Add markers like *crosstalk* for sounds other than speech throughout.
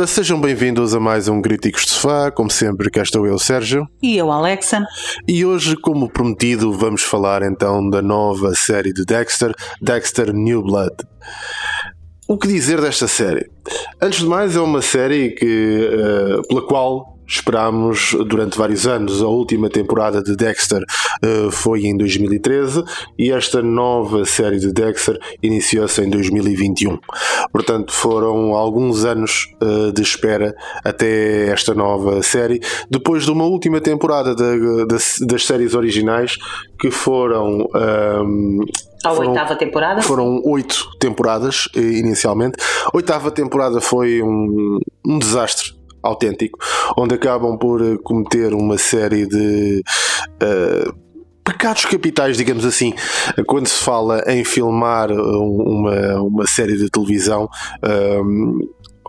Ora, sejam bem-vindos a mais um Críticos de Sofá. Como sempre, cá estou eu, Sérgio. E eu, Alexa? E hoje, como prometido, vamos falar então da nova série de Dexter, Dexter New Blood. O que dizer desta série? Antes de mais, é uma série que, eh, pela qual esperámos durante vários anos. A última temporada de Dexter eh, foi em 2013 e esta nova série de Dexter iniciou-se em 2021. Portanto, foram alguns anos eh, de espera até esta nova série, depois de uma última temporada da- das, das séries originais que foram. ehm, A foram- oitava temporada? foram oito temporadas eh, inicialmente. A oitava temporada foi um, um desastre autêntico, onde acabam por eh, cometer uma série de eh, pecados capitais, digamos assim, quando se fala em filmar eh, uma, uma série de televisão. ehm,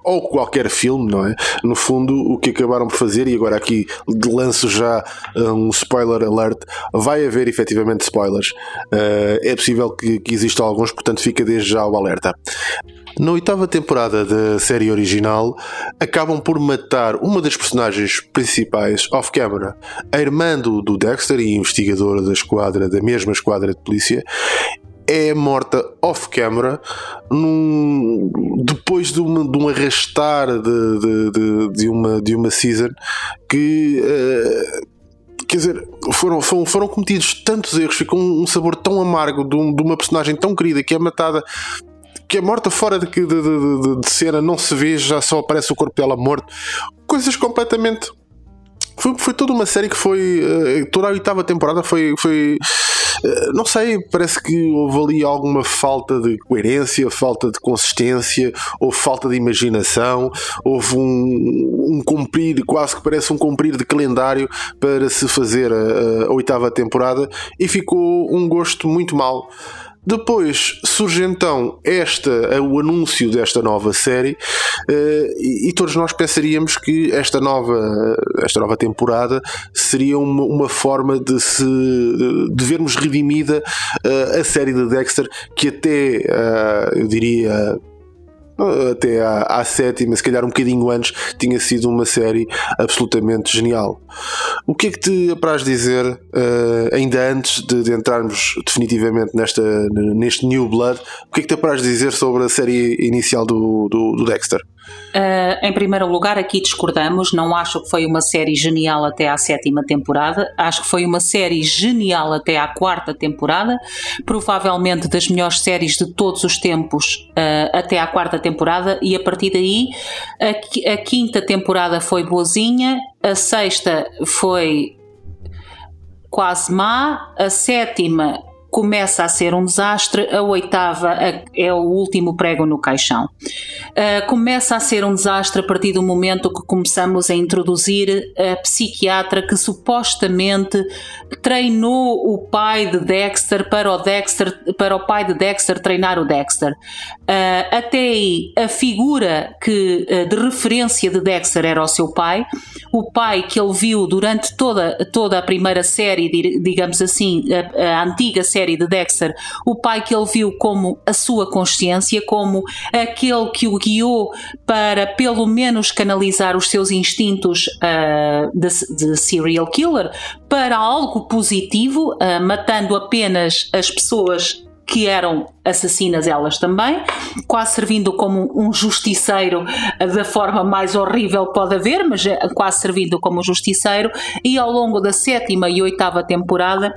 ou qualquer filme, não é? No fundo, o que acabaram por fazer, e agora aqui lanço já eh, um spoiler alert, vai haver efetivamente spoilers. Eh, é possível que, que existam alguns, portanto fica desde já o alerta. Na oitava temporada da série original, acabam por matar uma das personagens principais off-camera, a irmã do, do Dexter e investigadora da esquadra, da mesma esquadra de polícia, é morta off-camera num- depois de, uma- de um arrastar de, de, de- de uma, de uma season que. eh, Quer dizer, foram, foram, foram cometidos tantos erros, ficou um, um sabor tão amargo de, um- de uma personagem tão querida que é matada, que é morta fora de, de, de- de- cena, não se vê, já só aparece o corpo dela morto. Coisas completamente foi, foi toda uma série que foi. eh, toda a oitava temporada foi. foi não sei, parece que houve ali alguma falta de coerência, falta de consistência, houve falta de imaginação, houve um, um cumprir, quase que parece um cumprir de calendário para se fazer a, a oitava temporada e ficou um gosto muito mau. Depois surge então esta, o anúncio desta nova série eh, e, todos nós pensaríamos que esta nova, esta nova temporada seria uma, uma forma de se de vermos redimida eh, a série de Dexter que até eh, eu diria até à, à sétima, se calhar um bocadinho antes, tinha sido uma série absolutamente genial. O que é que te apraz dizer, eh, ainda antes de, de entrarmos definitivamente nesta, neste New Blood, o que é que te apraz dizer sobre a série inicial do, do, do Dexter? Uh, em primeiro lugar, aqui discordamos. Não acho que foi uma série genial até à sétima temporada. Acho que foi uma série genial até à quarta temporada. Provavelmente das melhores séries de todos os tempos uh, até à quarta temporada. E a partir daí, a, a quinta temporada foi boazinha. A sexta foi quase má. A sétima começa a ser um desastre. A oitava é o último prego no caixão. Uh, começa a ser um desastre a partir do momento que começamos a introduzir a psiquiatra que supostamente treinou o pai de Dexter para o Dexter para o pai de Dexter treinar o Dexter. Uh, até aí a figura que uh, de referência de Dexter era o seu pai, o pai que ele viu durante toda toda a primeira série, digamos assim, a, a antiga série de Dexter, o pai que ele viu como a sua consciência, como aquele que o guiou para pelo menos canalizar os seus instintos ah, de, de serial killer para algo positivo, ah, matando apenas as pessoas que eram assassinas elas também, quase servindo como um justiceiro ah, da forma mais horrível pode haver, mas quase servindo como justiceiro, e ao longo da sétima e oitava temporada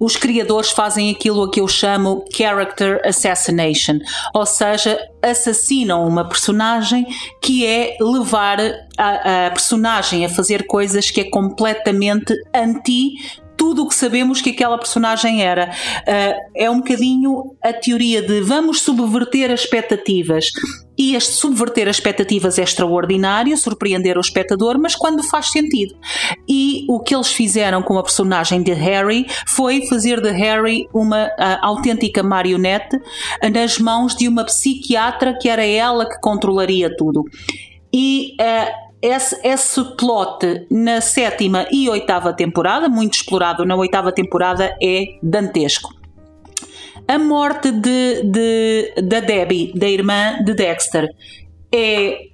os criadores fazem aquilo a que eu chamo character assassination, ou seja, assassinam uma personagem que é levar a, a personagem a fazer coisas que é completamente anti tudo o que sabemos que aquela personagem era. Uh, é um bocadinho a teoria de vamos subverter as expectativas. E este subverter as expectativas é extraordinário, surpreender o espectador, mas quando faz sentido. E o que eles fizeram com a personagem de Harry foi fazer de Harry uma autêntica marionete nas mãos de uma psiquiatra que era ela que controlaria tudo. E uh, esse, esse plot na sétima e oitava temporada, muito explorado na oitava temporada, é dantesco. A morte de, de, da Debbie, da irmã de Dexter, é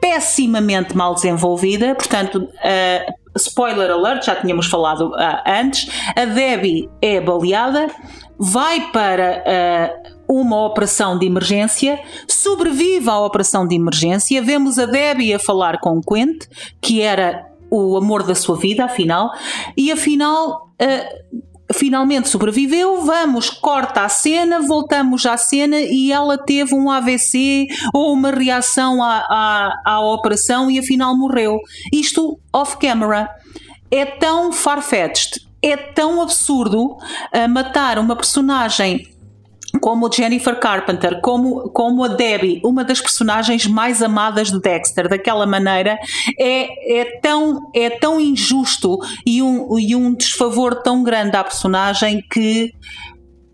pessimamente mal desenvolvida, portanto, uh, spoiler alert, já tínhamos falado uh, antes, a Debbie é baleada, vai para uh, uma operação de emergência, sobrevive à operação de emergência. Vemos a Debbie a falar com o Quint, que era o amor da sua vida, afinal, e afinal. Finalmente sobreviveu, vamos, corta a cena, voltamos à cena e ela teve um AVC ou uma reação à, à, à operação e afinal morreu. Isto off-camera. É tão far-fetched, é tão absurdo uh, matar uma personagem como Jennifer Carpenter, como, como a Debbie, uma das personagens mais amadas de Dexter, daquela maneira, é, é, tão, é tão injusto e um, e um desfavor tão grande à personagem que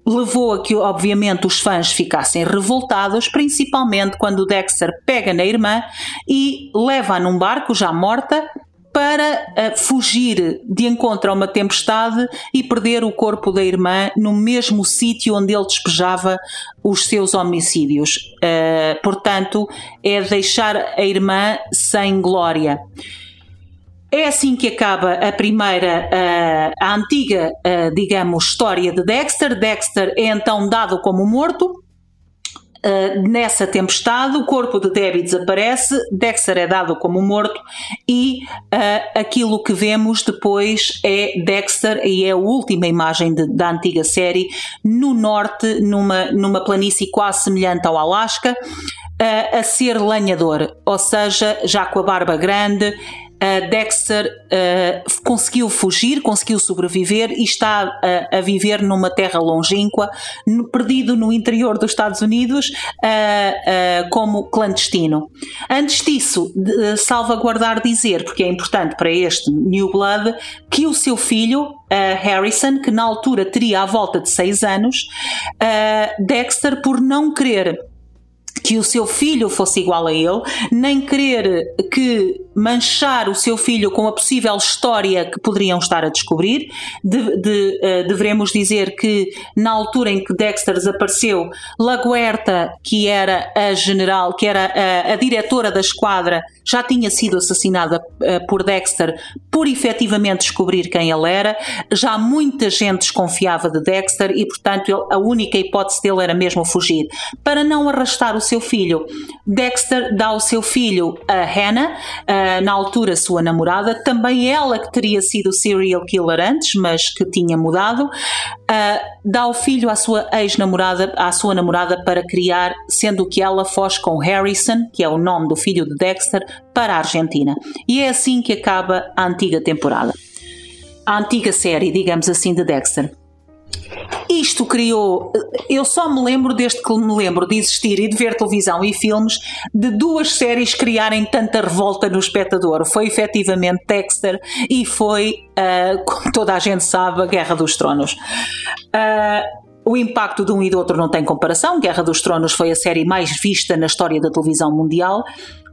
levou a que, obviamente, os fãs ficassem revoltados, principalmente quando Dexter pega na irmã e leva-a num barco já morta para uh, fugir de encontro a uma tempestade e perder o corpo da irmã no mesmo sítio onde ele despejava os seus homicídios. Uh, portanto, é deixar a irmã sem glória. É assim que acaba a primeira, uh, a antiga, digamos, história de Dexter. Dexter é então dado como morto Uh, nessa tempestade, o corpo de Debbie desaparece, Dexter é dado como morto e uh, aquilo que vemos depois é Dexter, e é a última imagem de, da antiga série, no norte, numa, numa planície quase semelhante ao Alasca, uh, a ser lenhador, ou seja, já com a barba grande, uh, Dexter uh, conseguiu fugir, conseguiu sobreviver e está uh, a viver numa terra longínqua, no, perdido no interior dos Estados Unidos, como clandestino. Antes disso, de, salvaguardar dizer, porque é importante para este New Blood, que o seu filho, Harrison, que na altura teria à volta de 6 anos, Dexter, por não querer que o seu filho fosse igual a ele, nem querer que manchar o seu filho com a possível história que poderiam estar a descobrir. De, de, uh, devemos dizer que na altura em que Dexter desapareceu, Laguerta, que era a general, que era a, a diretora da esquadra, já tinha sido assassinada uh, por Dexter por efetivamente descobrir quem ele era. Já muita gente desconfiava de Dexter e, portanto, ele, a única hipótese dele era mesmo fugir. Para não arrastar o seu filho, Dexter dá o seu filho a Hannah. Uh, eh, na altura sua namorada, também ela que teria sido serial killer antes, mas que tinha mudado, uh, dá o filho à sua ex-namorada, à sua namorada para criar, sendo que ela foge com Harrison, que é o nome do filho de Dexter, para a Argentina. E é assim que acaba a antiga temporada. A antiga série, digamos assim, de Dexter. Isto criou. Eu só me lembro, desde que me lembro de existir e de ver televisão e filmes, de duas séries criarem tanta revolta no espectador. Foi efetivamente Dexter e foi, uh, como toda a gente sabe, a Guerra dos Tronos. Uh, o impacto de um e do outro não tem comparação. Guerra dos Tronos foi a série mais vista na história da televisão mundial,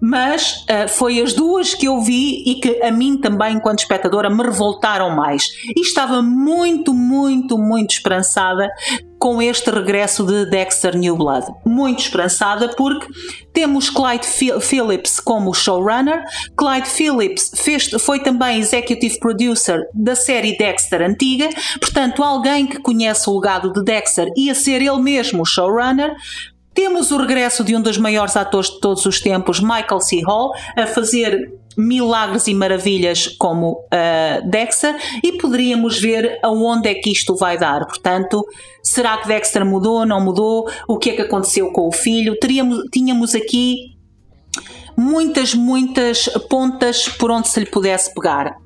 mas uh, foi as duas que eu vi e que a mim também, enquanto espectadora, me revoltaram mais. E estava muito, muito, muito esperançada com este regresso de Dexter New Blood. Muito esperançada porque temos Clyde Phillips como showrunner. Clyde Phillips fez, foi também executive producer da série Dexter antiga, portanto, alguém que conhece o legado de Dexter e a ser ele mesmo o showrunner. Temos o regresso de um dos maiores atores de todos os tempos, Michael C. Hall, a fazer milagres e maravilhas como uh, Dexter e poderíamos ver aonde é que isto vai dar. Portanto, será que Dexter mudou, não mudou? O que é que aconteceu com o filho? Teríamos, tínhamos aqui muitas, muitas pontas por onde se lhe pudesse pegar.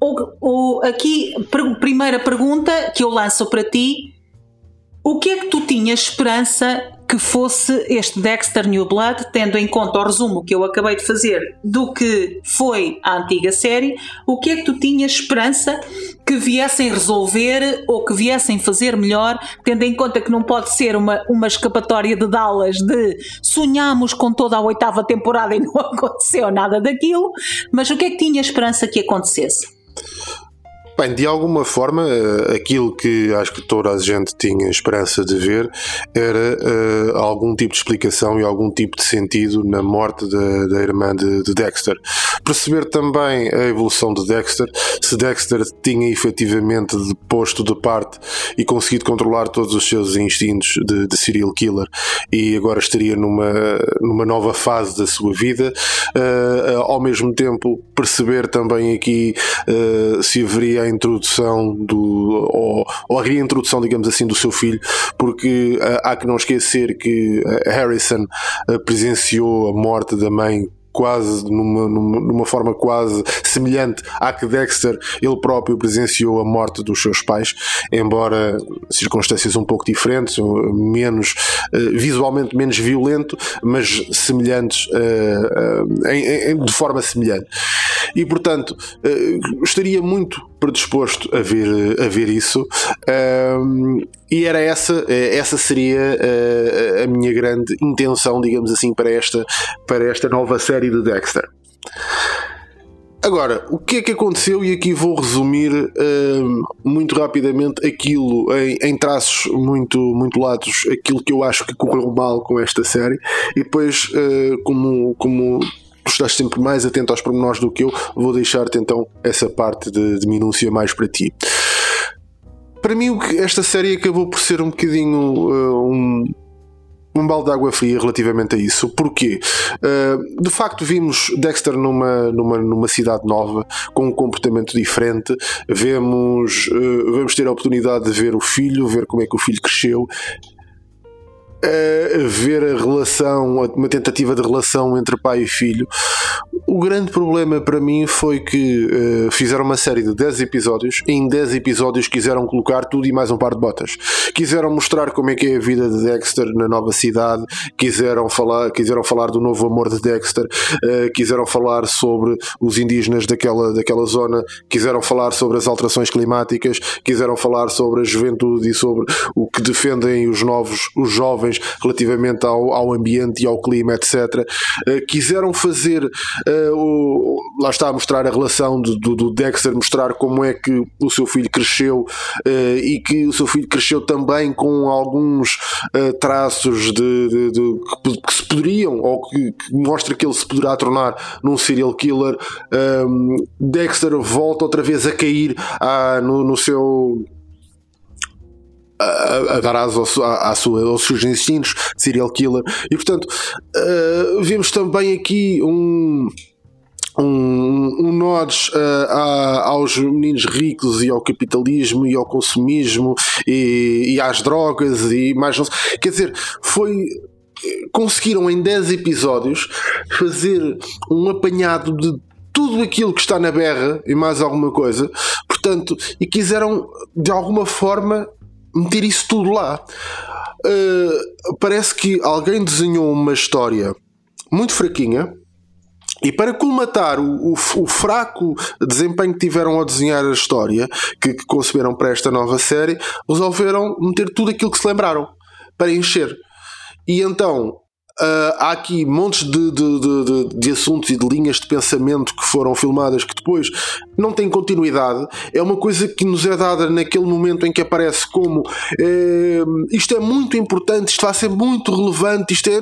o, o, aqui, primeira pergunta que eu lanço para ti: o que é que tu tinhas esperança que fosse este Dexter New Blood, tendo em conta o resumo que eu acabei de fazer do que foi a antiga série, o que é que tu tinhas esperança que viessem resolver ou que viessem fazer melhor, tendo em conta que não pode ser uma, uma escapatória de Dallas de sonhamos com toda a oitava temporada e não *laughs* aconteceu nada daquilo, mas o que é que tinha esperança que acontecesse? Bem, de alguma forma, eh, aquilo que acho que toda a gente tinha esperança de ver era uh, algum tipo de explicação e algum tipo de sentido na morte da, da irmã de, de, Dexter. Perceber também a evolução de Dexter, se Dexter tinha efetivamente posto de parte e conseguido controlar todos os seus instintos de, de serial killer e agora estaria numa, numa nova fase da sua vida. Uh, ao mesmo tempo, perceber também aqui uh, se haveria introdução do ou, ou a reintrodução, digamos assim, do seu filho, porque uh, há que não esquecer que eh, Harrison uh, presenciou a morte da mãe quase numa, numa, numa, forma quase semelhante à que Dexter ele próprio presenciou a morte dos seus pais, embora circunstâncias um pouco diferentes, menos visualmente menos violento, mas semelhantes uh, uh, em, em, de forma semelhante. E portanto estaria muito predisposto a ver, a ver isso. e era essa, essa seria a, a minha grande intenção, digamos assim, para esta, para esta nova série de Dexter. Agora, o que é que aconteceu? E aqui vou resumir uh, muito rapidamente aquilo em, em, traços muito, muito latos, aquilo que eu acho que correu mal com esta série, e depois, uh, como, como estás sempre mais atento aos pormenores do que eu, vou deixar-te então essa parte de, de minúcia mais para ti. Para mim, esta série acabou por ser um bocadinho uh, um, um balde de água fria relativamente a isso. Porquê? Uh, de facto, vimos Dexter numa, numa, numa cidade nova, com um comportamento diferente. Vemos, uh, vamos ter a oportunidade de ver o filho, ver como é que o filho cresceu a ver a relação, uma tentativa de relação entre pai e filho. O grande problema para mim foi que uh, fizeram uma série de 10 episódios. Em 10 episódios quiseram colocar tudo e mais um par de botas. Quiseram mostrar como é que é a vida de Dexter na nova cidade, quiseram falar, quiseram falar do novo amor de Dexter, uh, quiseram falar sobre os indígenas daquela, daquela zona, quiseram falar sobre as alterações climáticas, quiseram falar sobre a juventude e sobre o que defendem os novos, os jovens questões relativamente ao, ao ambiente e ao clima, etc. Eh, quiseram fazer, o, lá está a mostrar a relação do, do, Dexter, mostrar como é que o seu filho cresceu uh, e que o seu filho cresceu também com alguns traços de, de, de que, que, se poderiam, ou que, que, mostra que ele se poderá tornar num serial killer. Um, Dexter volta outra vez a cair ah, no, no seu a, a dar asas à, à sua, aos seus instintos serial killer. E portanto, uh, vemos também aqui um. Um, um nods uh, aos meninos ricos e ao capitalismo e ao consumismo e, e às drogas e mais não sei. Quer dizer, foi conseguiram em 10 episódios fazer um apanhado de tudo aquilo que está na berra e mais alguma coisa, portanto, e quiseram de alguma forma meter isso tudo lá. Uh, parece que alguém desenhou uma história muito fraquinha. E para colmatar o, o, o, fraco desempenho que tiveram ao desenhar a história que, que conceberam para esta nova série, resolveram meter tudo aquilo que se lembraram para encher. E então Uh, há aqui montes de, de, de, de, assuntos e de linhas de pensamento que foram filmadas que depois não têm continuidade. É uma coisa que nos é dada naquele momento em que aparece como eh, isto é muito importante, isto vai ser muito relevante, isto é.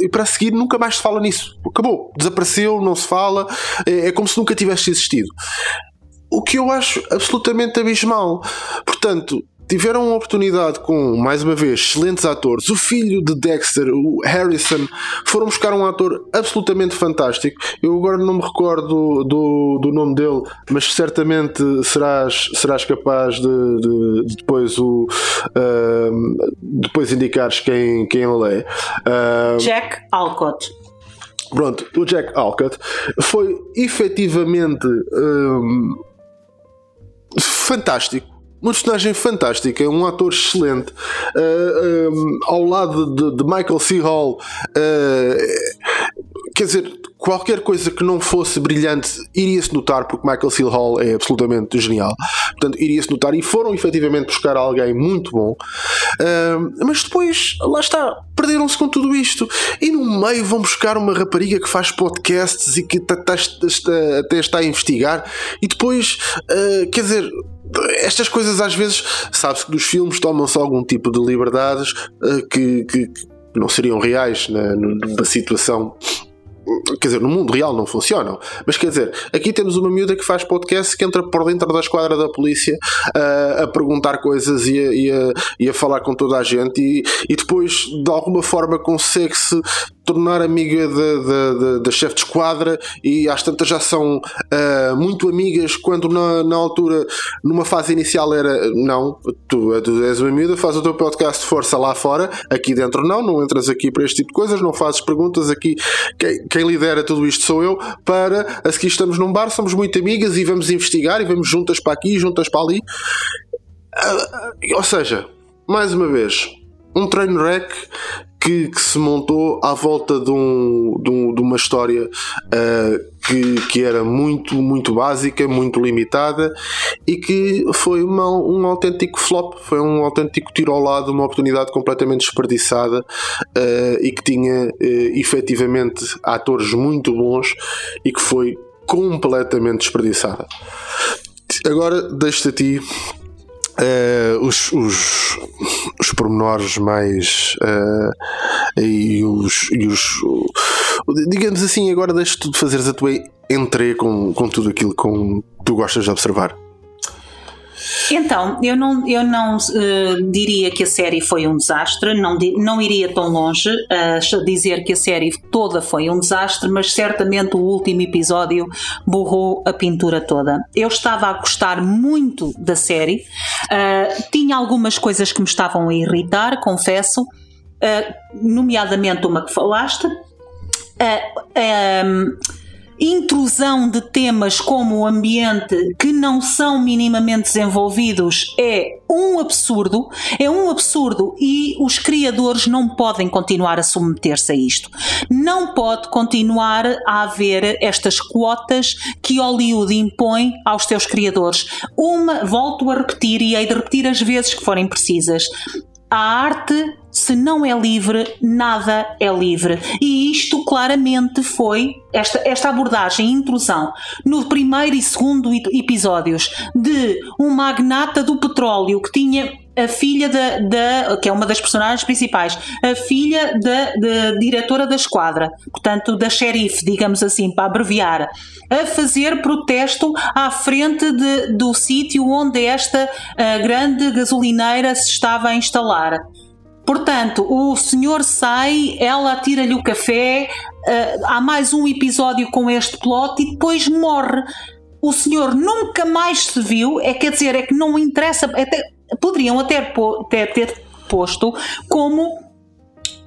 E para seguir nunca mais se fala nisso. Acabou, desapareceu, não se fala, é, é como se nunca tivesse existido. O que eu acho absolutamente abismal. Portanto, tiveram a oportunidade com, mais uma vez, excelentes atores. O filho de Dexter, o Harrison, foram buscar um ator absolutamente fantástico. Eu agora não me recordo do, do nome dele, mas certamente serás, serás capaz de, de, de depois o uh, depois indicares quem, quem ele é. Uh, Jack Alcott. Pronto, o Jack Alcott foi efetivamente. Um, fantástico uma personagem fantástica, um ator excelente, uh, eh, um, ehm, ao lado de, de Michael C. Hall. Uh, quer dizer, qualquer coisa que não fosse brilhante iria-se notar, porque Michael C. Hall é absolutamente genial. Portanto, iria-se notar. E foram efetivamente buscar alguém muito bom. Uh, mas depois, lá está, perderam-se com tudo isto. E no meio vão buscar uma rapariga que faz podcasts e que até está a investigar. E depois, uh, quer dizer, estas coisas às vezes, sabe-se que dos filmes tomam-se algum tipo de liberdades uh, que, que, que, não seriam reais na, numa situação quer dizer, no mundo real não funcionam. Mas quer dizer, aqui temos uma miúda que faz podcast que entra por dentro da esquadra da polícia uh, a perguntar coisas e a, e, a, e a, falar com toda a gente e, e depois de alguma forma consegue-se tornar amiga da chefe de esquadra e às tantas já são uh, muito amigas quando na, na altura, numa fase inicial era não, tu, tu és uma amiga, faz o teu podcast de força lá fora, aqui dentro não, não entras aqui para este tipo de coisas, não fazes perguntas aqui, quem, quem lidera tudo isto sou eu, para a seguir estamos num bar, somos muito amigas e vamos investigar e vamos juntas para aqui, juntas para ali. Uh, ou seja, mais uma vez, um train wreck que, que, se montou à volta de, um, de, um, de uma história uh, que, que era muito, muito básica, muito limitada e que foi uma, um autêntico flop, foi um autêntico tiro ao lado, uma oportunidade completamente desperdiçada uh, e que tinha uh, efetivamente atores muito bons e que foi completamente desperdiçada. Agora deixo-te a ti Uh, os, os, os pormenores mais uh, e os, e os digamos assim, agora deixa-te de fazeres a tua entrei com, com tudo aquilo que tu gostas de observar. Então, eu não, eu não uh, diria que a série foi um desastre, não, não iria tão longe a uh, dizer que a série toda foi um desastre, mas certamente o último episódio borrou a pintura toda. Eu estava a gostar muito da série, uh, tinha algumas coisas que me estavam a irritar, confesso, eh, nomeadamente uma que falaste. Um, intrusão de temas como o ambiente que não são minimamente desenvolvidos é um absurdo, é um absurdo e os criadores não podem continuar a submeter-se a isto. Não pode continuar a haver estas quotas que Hollywood impõe aos seus criadores. Uma, volto a repetir e hei de repetir as vezes que forem precisas. A arte, se não é livre, nada é livre. E isto claramente foi esta, esta abordagem, intrusão, no primeiro e segundo episódios de um magnata do petróleo que tinha a filha da, da, que é uma das personagens principais, a filha da, da diretora da esquadra, portanto da xerife, digamos assim, para abreviar, a fazer protesto à frente de, do sítio onde esta grande gasolineira se estava a instalar. Portanto, o senhor sai, ela tira-lhe o café, uh, há mais um episódio com este plot e depois morre. O senhor nunca mais se viu, é quer dizer, é que não interessa, até, poderiam até, até ter posto como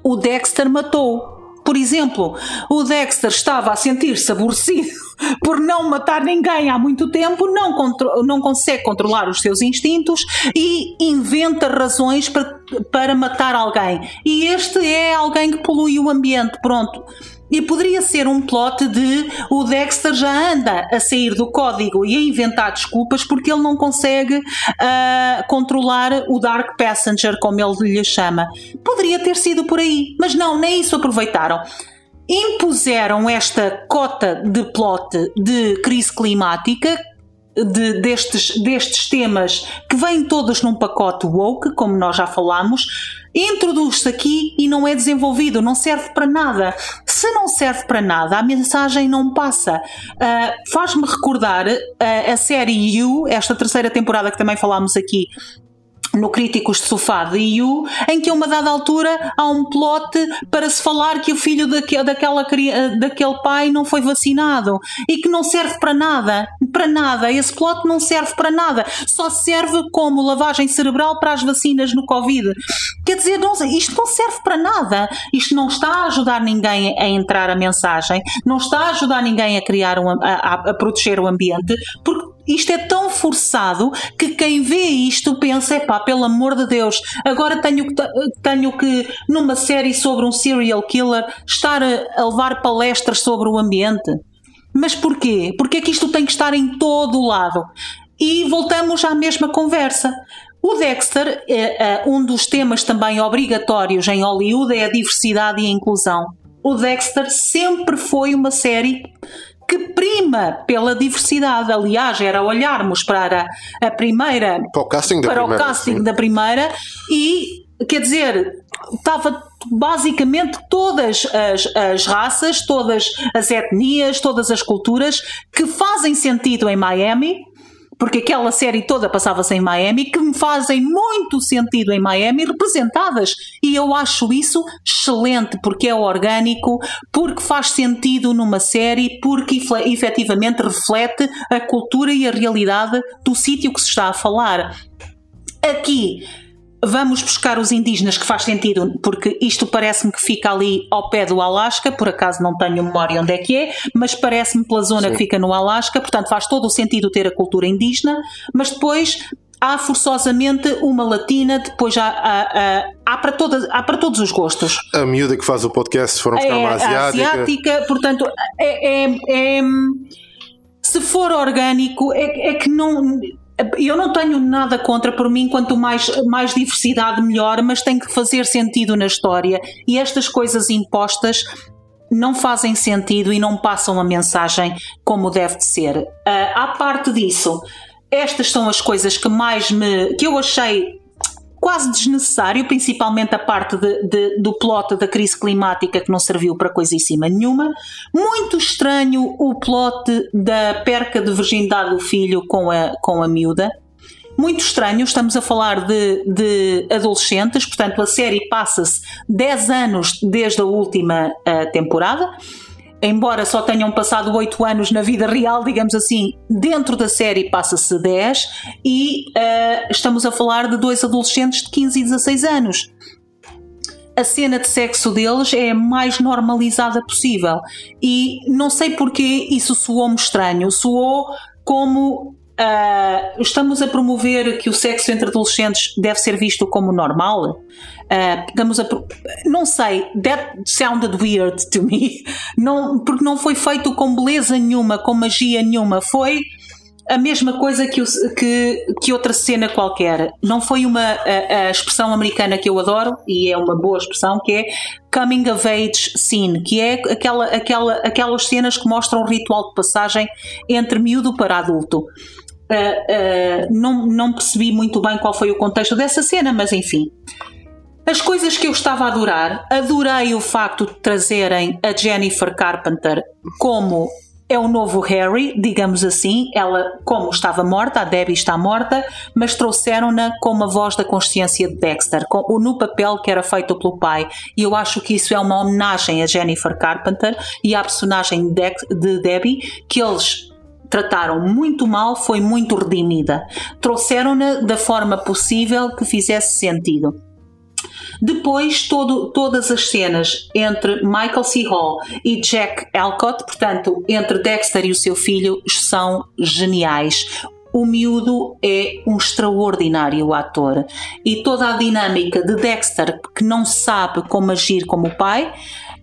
o Dexter matou por exemplo, o Dexter estava a sentir-se aborrecido *laughs* por não matar ninguém há muito tempo, não, não consegue controlar os seus instintos e inventa razões para, para matar alguém. E este é alguém que polui o ambiente. Pronto. E poderia ser um plot de o Dexter já anda a sair do código e a inventar desculpas porque ele não consegue uh, controlar o Dark Passenger, como ele lhe chama. Poderia ter sido por aí, mas não, nem isso aproveitaram. Impuseram esta cota de plot de crise climática de, destes, destes temas que vêm todos num pacote woke, como nós já falámos, introduz-se aqui e não é desenvolvido, não serve para nada. Se não serve para nada, a mensagem não passa. Uh, Faz-me recordar uh, a série You, esta terceira temporada que também falámos aqui, no Críticos de Sofá de IU, em que a uma dada altura há um plot para se falar que o filho daquele, daquela, daquele pai não foi vacinado e que não serve para nada. Para nada. Esse plot não serve para nada. Só serve como lavagem cerebral para as vacinas no Covid. Quer dizer, não, isto não serve para nada. Isto não está a ajudar ninguém a entrar a mensagem, não está a ajudar ninguém a criar um, a, a proteger o ambiente, porque isto é tão forçado que quem vê isto pensa, pá, pelo amor de Deus, agora tenho que, tenho que, numa série sobre um serial killer, estar a, a levar palestras sobre o ambiente. Mas porquê? Porque é que isto tem que estar em todo o lado? E voltamos à mesma conversa. O Dexter, é, é, um dos temas também obrigatórios em Hollywood é a diversidade e a inclusão. O Dexter sempre foi uma série que prima pela diversidade. Aliás, era olharmos para a, primeira para o casting da para primeira, o casting sim. da primeira e quer dizer estava basicamente todas as, as raças, todas as etnias, todas as culturas que fazem sentido em Miami porque aquela série toda passava-se em Miami, que me fazem muito sentido em Miami, representadas. E eu acho isso excelente, porque é orgânico, porque faz sentido numa série, porque efetivamente reflete a cultura e a realidade do sítio que se está a falar. Aqui Vamos buscar os indígenas, que faz sentido, porque isto parece-me que fica ali ao pé do Alasca, por acaso não tenho memória onde é que é, mas parece-me pela zona Sim. que fica no Alasca, portanto faz todo o sentido ter a cultura indígena, mas depois há forçosamente uma latina, depois há, há, há, há para, todas, há para todos os gostos. A miúda que faz o podcast foram buscar uma É asiática. asiática, portanto, é, é- é- se for orgânico, é, é que não. Eu não tenho nada contra, por mim, quanto mais, mais diversidade, melhor, mas tem que fazer sentido na história. E estas coisas impostas não fazem sentido e não passam a mensagem como deve de ser. Ah, à parte disso, estas são as coisas que mais me. que eu achei quase desnecessário, principalmente a parte de- de- do plot da crise climática que não serviu para coisíssima nenhuma. Muito estranho o plot da perca de virgindade do filho com a, com a miúda. Muito estranho, estamos a falar de, de adolescentes, portanto a série passa-se 10 anos desde a última ah, temporada. Embora só tenham passado 8 anos na vida real, digamos assim, dentro da série passa-se 10 e ah, estamos a falar de dois adolescentes de 15 e 16 anos. A cena de sexo deles é a mais normalizada possível e não sei porque isso soou-me estranho. Soou como ah, estamos a promover que o sexo entre adolescentes deve ser visto como normal. Ah, estamos a não sei, that sounded weird to me. *laughs* Não, porque não foi feito com beleza nenhuma, com magia nenhuma. Foi a mesma coisa que, o- que, que outra cena qualquer. Não foi uma a, a expressão americana que eu adoro e é uma boa expressão que é coming of age scene, que é aquela, aquela, aquelas cenas que mostram o ritual de passagem entre miúdo para adulto. Ah, ah, não, não percebi muito bem qual foi o contexto dessa cena, mas enfim. As coisas que eu estava a adorar, adorei o facto de trazerem a Jennifer Carpenter como é o novo Harry, digamos assim. Ela, como estava morta, a Debbie está morta, mas trouxeram-na com a voz da consciência de Dexter, com, no papel que era feito pelo pai. E eu acho que isso é uma homenagem a Jennifer Carpenter e à personagem de, de Debbie, que eles trataram muito mal, foi muito redimida. Trouxeram-na da forma possível que fizesse sentido. Depois, todo- todas as cenas entre Michael C. Hall e Jack Alcott, portanto, entre Dexter e o seu filho, são geniais. O miúdo é um extraordinário ator e toda a dinâmica de Dexter, que não sabe como agir como pai,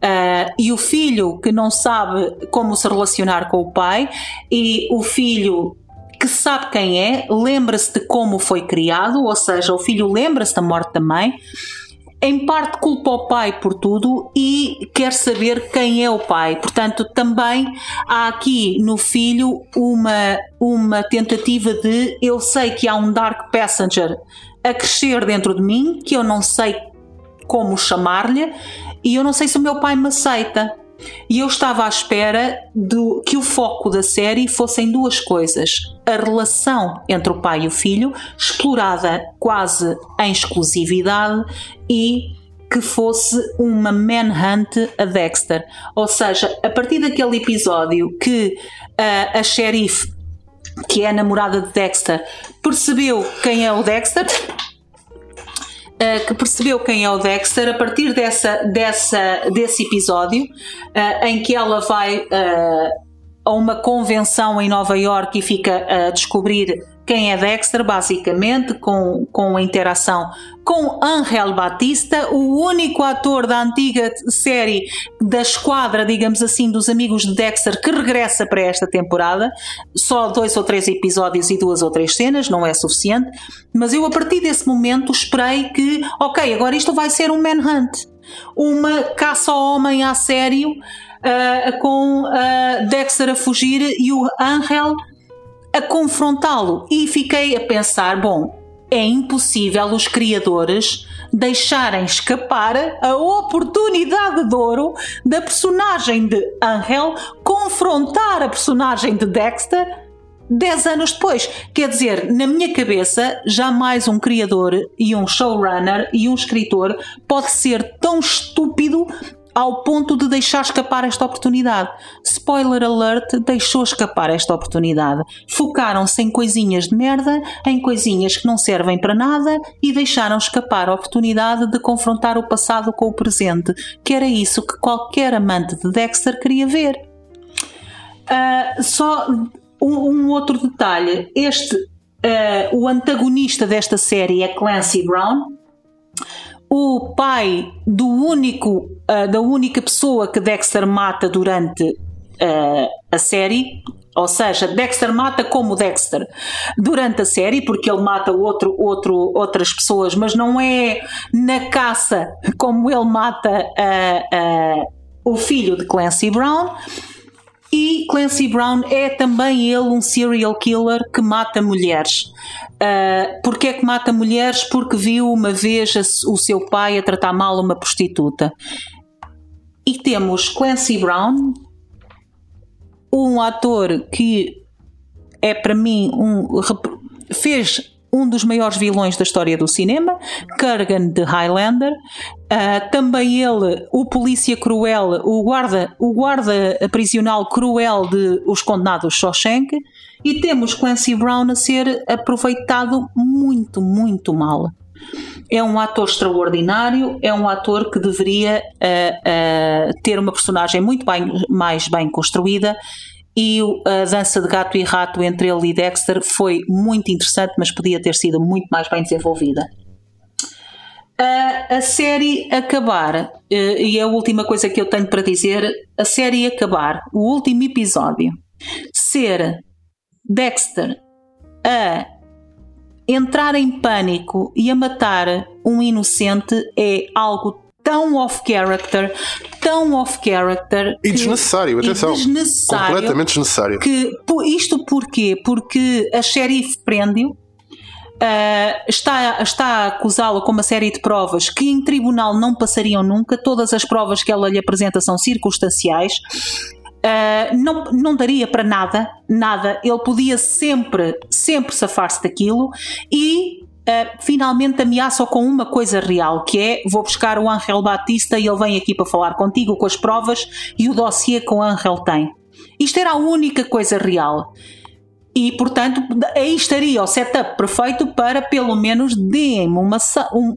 ah, e o filho que não sabe como se relacionar com o pai, e o filho que sabe quem é, lembra-se de como foi criado, ou seja, o filho lembra-se da morte da mãe, em parte culpa o pai por tudo e quer saber quem é o pai. Portanto, também há aqui no filho uma, uma tentativa de eu sei que há um Dark Passenger a crescer dentro de mim, que eu não sei como chamar-lhe, e eu não sei se o meu pai me aceita. E eu estava à espera do, que o foco da série fossem duas coisas: a relação entre o pai e o filho, explorada quase em exclusividade, e que fosse uma manhunt a Dexter. Ou seja, a partir daquele episódio que ah, a xerife, que é a namorada de Dexter, percebeu quem é o Dexter, Uh, que percebeu quem é o Dexter a partir dessa, dessa, desse episódio uh, em que ela vai uh, a uma convenção em Nova York e fica a descobrir quem é Dexter, basicamente, com, com a interação com Angel Batista, o único ator da antiga série da esquadra, digamos assim, dos amigos de Dexter, que regressa para esta temporada. Só dois ou três episódios e duas ou três cenas, não é suficiente. Mas eu, a partir desse momento, esperei que, ok, agora isto vai ser um manhunt. Uma caça ao homem a sério, uh, com uh, Dexter a fugir e o Angel a confrontá-lo e fiquei a pensar: bom, é impossível os criadores deixarem escapar a oportunidade de ouro da personagem de Angel confrontar a personagem de Dexter 10 anos depois. Quer dizer, na minha cabeça, jamais um criador e um showrunner e um escritor pode ser tão estúpido ao ponto de deixar escapar esta oportunidade. Spoiler alert, deixou escapar esta oportunidade. Focaram-se em coisinhas de merda, em coisinhas que não servem para nada e deixaram escapar a oportunidade de confrontar o passado com o presente, que era isso que qualquer amante de Dexter queria ver. Uh, só um, um, outro detalhe: este, uh, o antagonista desta série é Clancy Brown o pai do único, uh, da única pessoa que Dexter mata durante uh, a série, ou seja, Dexter mata como Dexter durante a série, porque ele mata outro, outro, outras pessoas, mas não é na caça como ele mata uh, o filho de Clancy Brown. E Clancy Brown é também ele um serial killer que mata mulheres. Uh, Porquê é que mata mulheres? Porque viu uma vez a, o seu pai a tratar mal uma prostituta. E temos Clancy Brown, um ator que é para mim um fez um dos maiores vilões da história do cinema, Kurgan de Highlander. Uh, também ele, o polícia cruel, o guarda, o guarda prisional cruel de Os Condenados Shawshank. E temos Clancy Brown a ser aproveitado muito, muito mal. É um ator extraordinário, é um ator que deveria uh, uh, ter uma personagem muito bem, mais bem construída e a dança de gato e rato entre ele e Dexter foi muito interessante, mas podia ter sido muito mais bem desenvolvida. A, a série acabar, eh, e é a última coisa que eu tenho para dizer, a série acabar, o último episódio, ser Dexter a entrar em pânico e a matar um inocente é algo tão off-character, tão off-character. E desnecessário, atenção. Desnecessário completamente desnecessário. Que, isto porquê? Porque a xerife prende-o. Uh, está, está a acusá-lo com uma série de provas que em tribunal não passariam nunca, todas as provas que ela lhe apresenta são circunstanciais, uh, não, não daria para nada, nada, ele podia sempre, sempre safar-se daquilo e uh, finalmente ameaça com uma coisa real, que é vou buscar o Angel Batista e ele vem aqui para falar contigo com as provas e o dossiê que o Angel tem. Isto era a única coisa real. E, portanto, aí estaria o setup perfeito para, pelo menos, deem-me uma,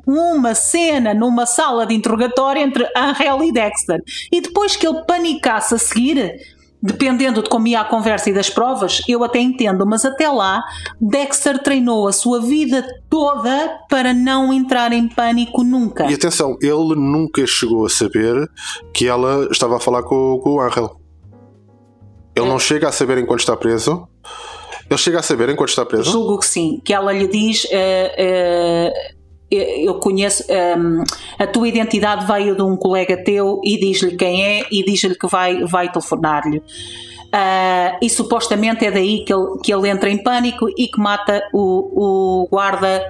uma cena numa sala de interrogatório entre Angel e Dexter. E depois que ele panicasse a seguir, dependendo de como ia a conversa e das provas, eu até entendo, mas até lá, Dexter treinou a sua vida toda para não entrar em pânico nunca. E atenção, ele nunca chegou a saber que ela estava a falar com, com o Angel. Ele é. não chega a saber enquanto está preso. Ele chega a saber enquanto está preso? Julgo que sim, que ela lhe diz. Uh, uh, eu conheço um, a tua identidade veio de um colega teu e diz-lhe quem é e diz-lhe que vai, vai telefonar-lhe. Uh, e supostamente é daí que ele, que ele entra em pânico e que mata o, o guarda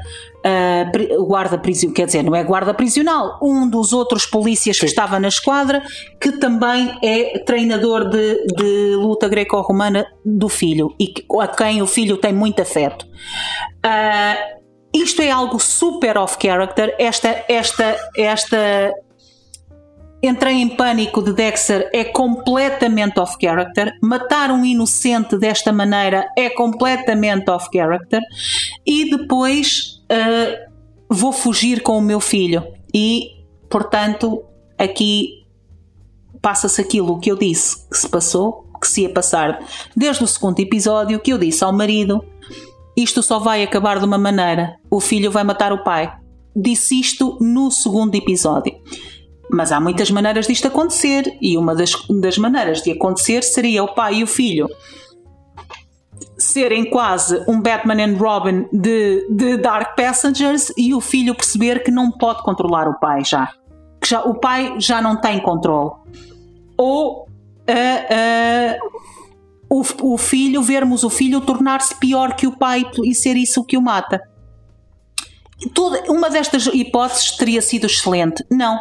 uh, guarda prisional, quer dizer, não é guarda prisional, um dos outros polícias Sim. que estava na esquadra, que também é treinador de, de luta greco-romana do filho e a quem o filho tem muito afeto. Uh, isto é algo super off-character. Esta, esta, esta Entrei em pânico de Dexter é completamente off-character. Matar um inocente desta maneira é completamente off-character. E depois uh, vou fugir com o meu filho. E, portanto, aqui passa-se aquilo que eu disse que se passou, que se ia passar desde o segundo episódio que eu disse ao marido: isto só vai acabar de uma maneira, o filho vai matar o pai. Disse isto no segundo episódio. Mas há muitas maneiras disto acontecer, e uma das, das maneiras de acontecer seria o pai e o filho serem quase um Batman and Robin de, de Dark Passengers e o filho perceber que não pode controlar o pai já. Que já, o pai já não tem controle. Ou uh, uh, o, o filho, vermos o filho tornar-se pior que o pai e ser isso que o mata. Toda, uma destas hipóteses teria sido excelente. Não.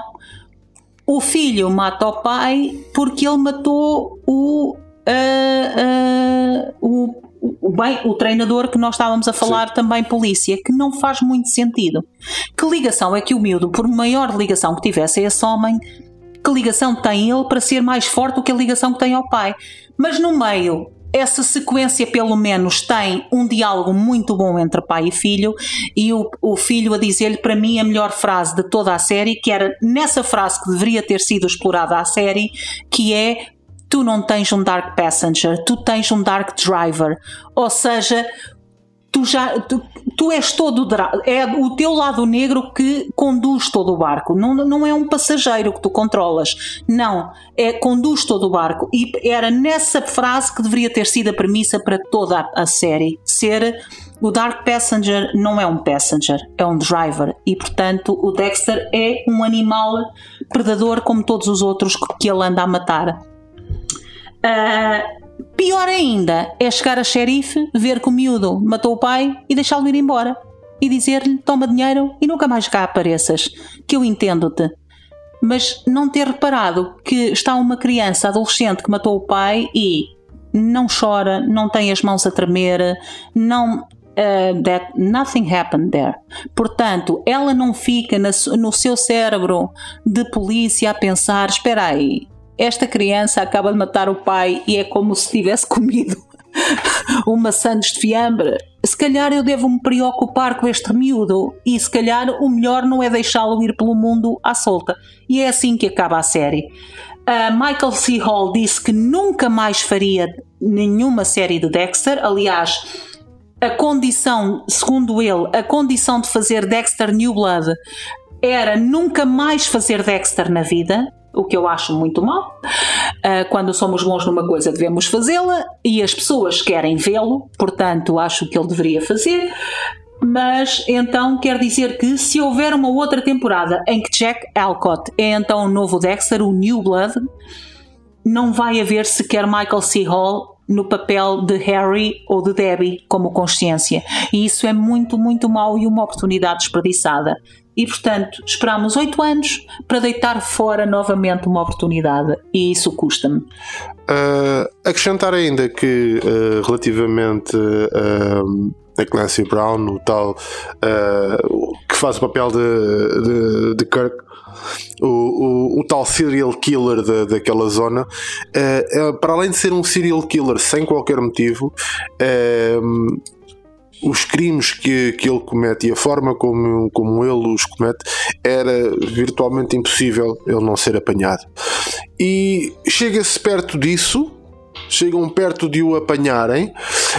O filho mata o pai porque ele matou o, uh, o o, bem, o treinador que nós estávamos a falar Sim. também polícia, que não faz muito sentido. Que ligação é que o miúdo, por maior ligação que tivesse a esse homem, que ligação tem ele para ser mais forte do que a ligação que tem ao pai? Mas no meio, essa sequência pelo menos tem um diálogo muito bom entre pai e filho e o, o filho a dizer-lhe para mim a melhor frase de toda a série, que era nessa frase que deveria ter sido explorada a série, que é tu não tens um Dark Passenger, tu tens um Dark Driver. Ou seja, tu já tu, tu és todo é o teu lado negro que conduz todo o barco. Não, não é um passageiro que tu controlas. Não é conduz todo o barco. E era nessa frase que deveria ter sido a premissa para toda a série. Ser o Dark Passenger não é um passenger, é um driver. E, portanto, o Dexter é um animal predador como todos os outros que ele anda a matar. Uh, pior ainda é chegar a xerife, ver que o miúdo matou o pai e deixá-lo ir embora. E dizer-lhe: toma dinheiro e nunca mais cá apareças, que eu entendo-te. Mas não ter reparado que está uma criança adolescente que matou o pai e não chora, não tem as mãos a tremer, não. Uh, that nothing happened there. Portanto, ela não fica na, no seu cérebro de polícia a pensar: espera aí, esta criança acaba de matar o pai e é como se tivesse *laughs* comido uma sandes de fiambre. Se calhar eu devo me preocupar com este miúdo e se calhar o melhor não é deixá-lo ir pelo mundo à solta. E é assim que acaba a série. Uh, Michael C. Hall disse que nunca mais faria nenhuma série de Dexter. Aliás, a condição, segundo ele, a condição de fazer Dexter New Blood era nunca mais fazer Dexter na vida o que eu acho muito mal. Uh, quando somos bons numa coisa, devemos fazê-la e as pessoas querem vê-lo, portanto, acho que ele deveria fazer. Mas então quer dizer que se houver uma outra temporada em que Jack Alcott é então o novo Dexter, o New Blood, não vai haver sequer Michael C. Hall no papel de Harry ou de Debbie como consciência. E isso é muito, muito mau e uma oportunidade desperdiçada e, portanto, esperamos oito anos para deitar fora novamente uma oportunidade e isso custa-me. Uh, acrescentar ainda que, uh, relativamente uh, a Clancy Brown, o tal que faz o papel de, de, de Kirk, o, o, o, tal serial killer da, daquela zona, uh, para além de ser um serial killer sem qualquer motivo, uh, os crimes que, que ele comete e a forma como, como ele os comete era virtualmente impossível ele não ser apanhado. E chega-se perto disso chegam perto de o apanharem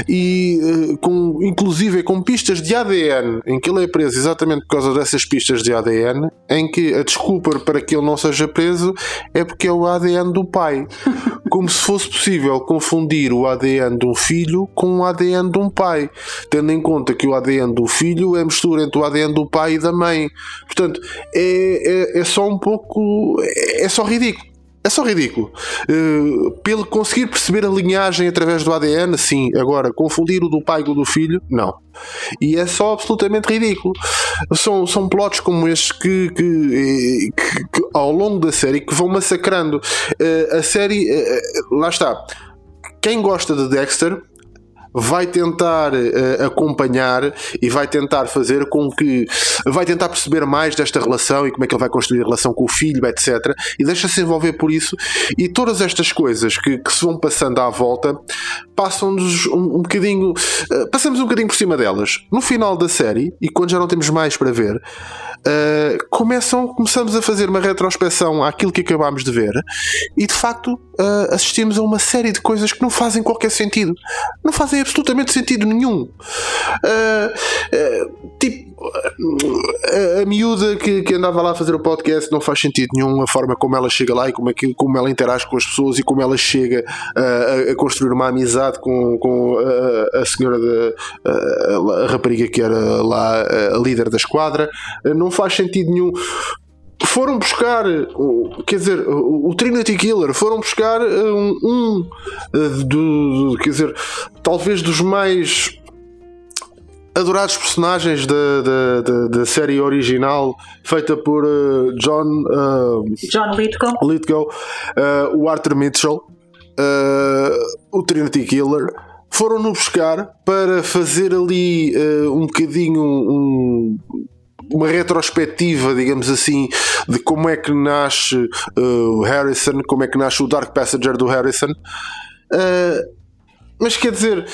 e uh, com, inclusive com pistas de ADN em que ele é preso exatamente por causa dessas pistas de ADN em que a desculpa para que ele não seja preso é porque é o ADN do pai. *laughs* Como se fosse possível confundir o ADN de um filho com o ADN de um pai tendo em conta que o ADN do filho é mistura entre o ADN do pai e da mãe. Portanto é, é, é só um pouco é, é só ridículo é só ridículo. Uh, pelo conseguir perceber a linhagem através do ADN, sim. Agora, confundir o do pai com o do filho, não. E é só absolutamente ridículo. São, são plots como estes que, que, que, que ao longo da série que vão massacrando. Uh, a série, uh, lá está. Quem gosta de Dexter vai tentar uh, acompanhar e vai tentar fazer com que vai tentar perceber mais desta relação e como é que ele vai construir a relação com o filho, etc. E deixa-se envolver por isso. E todas estas coisas que, que se vão passando à volta passam-nos um, um bocadinho. Uh, passamos um bocadinho por cima delas. No final da série, e quando já não temos mais para ver, uh, começam, começamos a fazer uma retrospecção àquilo que acabámos de ver e de facto uh, assistimos a uma série de coisas que não fazem qualquer sentido. Não fazem absolutamente sentido nenhum. Uh, tipo, a, a miúda que, que, andava lá a fazer o podcast não faz sentido nenhum a forma como ela chega lá e como, é que, como ela interage com as pessoas e como ela chega a, a construir uma amizade com, com a, a senhora da a, rapariga que era lá a líder da esquadra. Não faz sentido nenhum foram buscar, quer dizer, o Trinity Killer, foram buscar um, um do, quer dizer, talvez dos mais adorados personagens da, da, da, da, série original feita por uh, John uh, John Lithgow, Lithgow uh, o Arthur Mitchell o Trinity Killer foram-no buscar para fazer ali um bocadinho um, uma retrospectiva, digamos assim, de como é que nasce uh, o Harrison, como é que nasce o Dark Passenger do Harrison. Uh, mas quer dizer,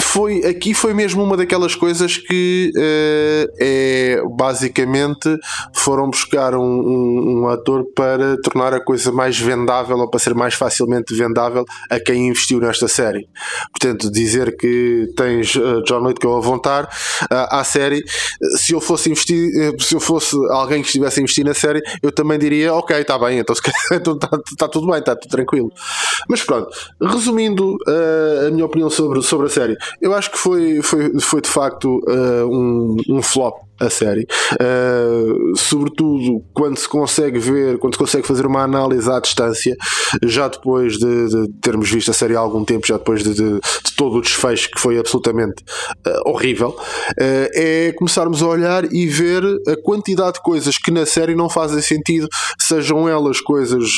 foi, aqui foi mesmo uma daquelas coisas que uh, é basicamente foram buscar um, um, um, ator para tornar a coisa mais vendável ou para ser mais facilmente vendável a quem investiu nesta série. Portanto, dizer que tens uh, John Lithgow a voltar uh, à série, se eu fosse investir, se eu fosse alguém que estivesse a investir na série, eu também diria, ok, está bem, então está *laughs* então tá, tá tudo bem, está tudo tranquilo. Mas pronto, resumindo a minha opinião sobre, sobre a série. Eu acho que foi, foi, foi de facto uh, um, um flop a série. Uh, sobretudo quando se consegue ver, quando se consegue fazer uma análise à distância, já depois de, de termos visto a série há algum tempo, já depois de, de, de todo o desfecho que foi absolutamente uh, horrível, uh, é começarmos a olhar e ver a quantidade de coisas que na série não fazem sentido, sejam elas coisas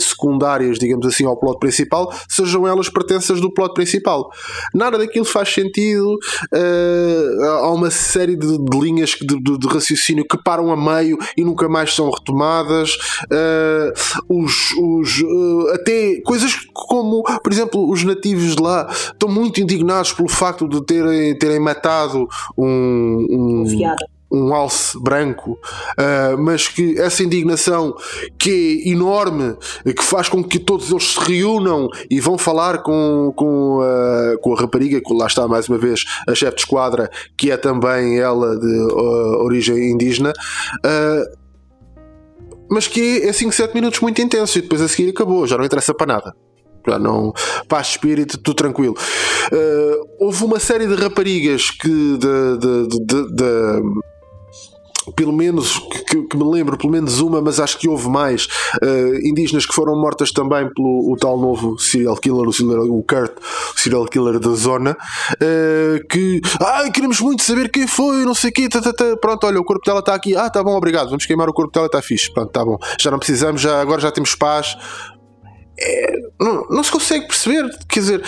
secundárias, digamos assim, ao plot principal, sejam elas pertenças do plot principal. Nada daquilo faz sentido. há uma série de, de linhas de, de, de, raciocínio que param a meio e nunca mais são retomadas. Uh, os, os, uh, até coisas como, por exemplo, os nativos de lá estão muito indignados pelo facto de terem, terem matado um, um, alce branco, uh, mas que essa indignação que é enorme, que faz com que todos eles se reúnam e vão falar com, com, uh, com a rapariga, que lá está mais uma vez a chefe de esquadra, que é também ela de uh, origem indígena. mas que é 5, 7 minutos muito intenso e depois a seguir acabou, já não interessa para nada já não paz de espírito, tudo tranquilo. Uh, houve uma série de raparigas que de, de, de, de pelo menos que, que, me lembro, pelo menos uma, mas acho que houve mais uh, indígenas que foram mortas também pelo o tal novo serial killer, o, serial, o Kurt, o serial killer da zona, uh, que ah, queremos muito saber quem foi, não sei o quê, tá, tá, tá. pronto, olha, o corpo dela está aqui, ah, tá bom, obrigado, vamos queimar o corpo dela, está fixe, pronto, tá bom, já não precisamos, já, agora já temos paz. É, não, não se consegue perceber, quer dizer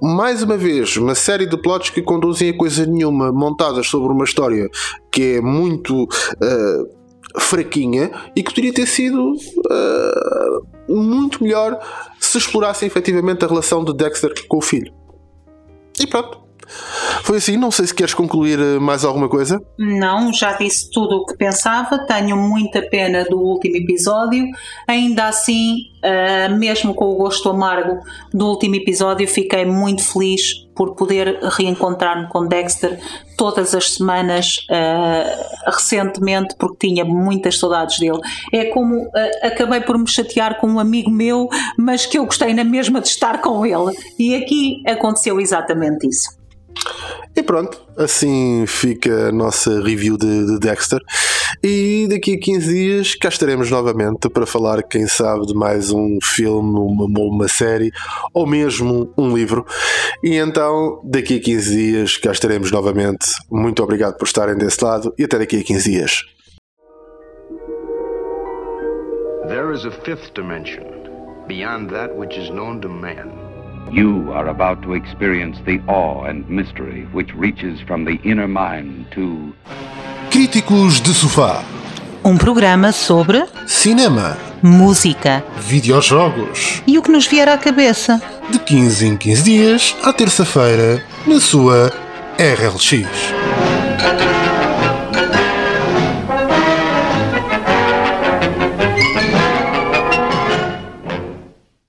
mais uma vez, uma série de plots que conduzem a coisa nenhuma, montadas sobre uma história que é muito uh, fraquinha e que poderia ter sido uh, muito melhor se explorassem efetivamente a relação de Dexter com o filho. E pronto. Foi assim, não sei se queres concluir eh, mais alguma coisa. Não, já disse tudo o que pensava. Tenho muita pena do último episódio. Ainda assim, uh, mesmo com o gosto amargo do último episódio, fiquei muito feliz por poder reencontrar-me com Dexter todas as semanas uh, recentemente, porque tinha muitas saudades dele. É como uh, acabei por me chatear com um amigo meu, mas que eu gostei na mesma de estar com ele. E aqui aconteceu exatamente isso. E pronto, assim fica a nossa review de, de, Dexter. E daqui a 15 dias cá estaremos novamente para falar, quem sabe, de mais um filme, uma, uma série ou mesmo um livro. E então, daqui a 15 dias cá estaremos novamente. Muito obrigado por estarem desse lado e até daqui a 15 dias. There is a fifth dimension beyond that which is known to man. You are about to experience the awe and mystery which reaches from the inner mind to Críticos de Sofá. Um programa sobre Cinema. música Videojogos. e o que nos vier à cabeça. De 15 em 15 dias, à terça-feira, na sua RLX.